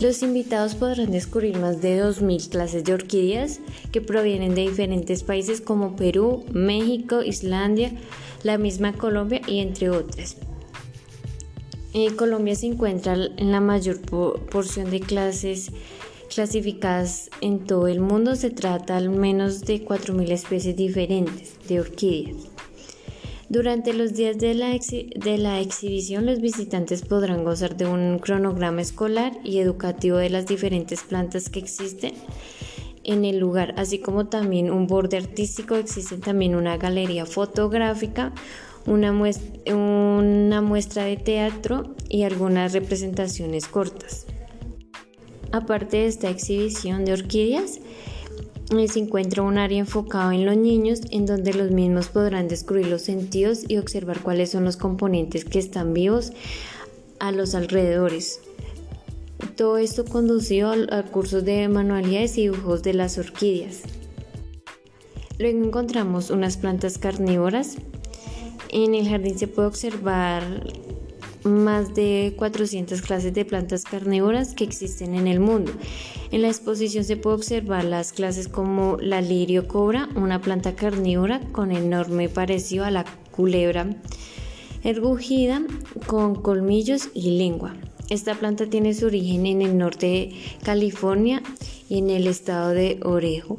Los invitados podrán descubrir más de 2.000 clases de orquídeas que provienen de diferentes países como Perú, México, Islandia, la misma Colombia y entre otras. En Colombia se encuentra en la mayor porción de clases clasificadas en todo el mundo. Se trata al menos de 4.000 especies diferentes de orquídeas. Durante los días de la, exhibición, los visitantes podrán gozar de un cronograma escolar y educativo de las diferentes plantas que existen en el lugar, así como también un borde artístico. Existe también una galería fotográfica, una una muestra de teatro y algunas representaciones cortas. Aparte de esta exhibición de orquídeas, se encuentra un área enfocado en los niños en donde los mismos podrán descubrir los sentidos y observar cuáles son los componentes que están vivos a los alrededores. Todo esto conducido a, cursos de manualidades y dibujos de las orquídeas. Luego encontramos unas plantas carnívoras. En el jardín se puede observar más de 400 clases de plantas carnívoras que existen en el mundo. En la exposición se puede observar las clases como la lirio cobra, una planta carnívora con enorme parecido a la culebra ergugida con colmillos y lengua. Esta planta tiene su origen en el norte de California y en el estado de Orejo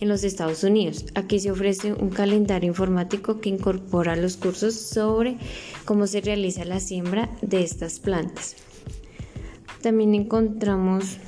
en los Estados Unidos. Aquí se ofrece un calendario informático que incorpora los cursos sobre cómo se realiza la siembra de estas plantas. También encontramos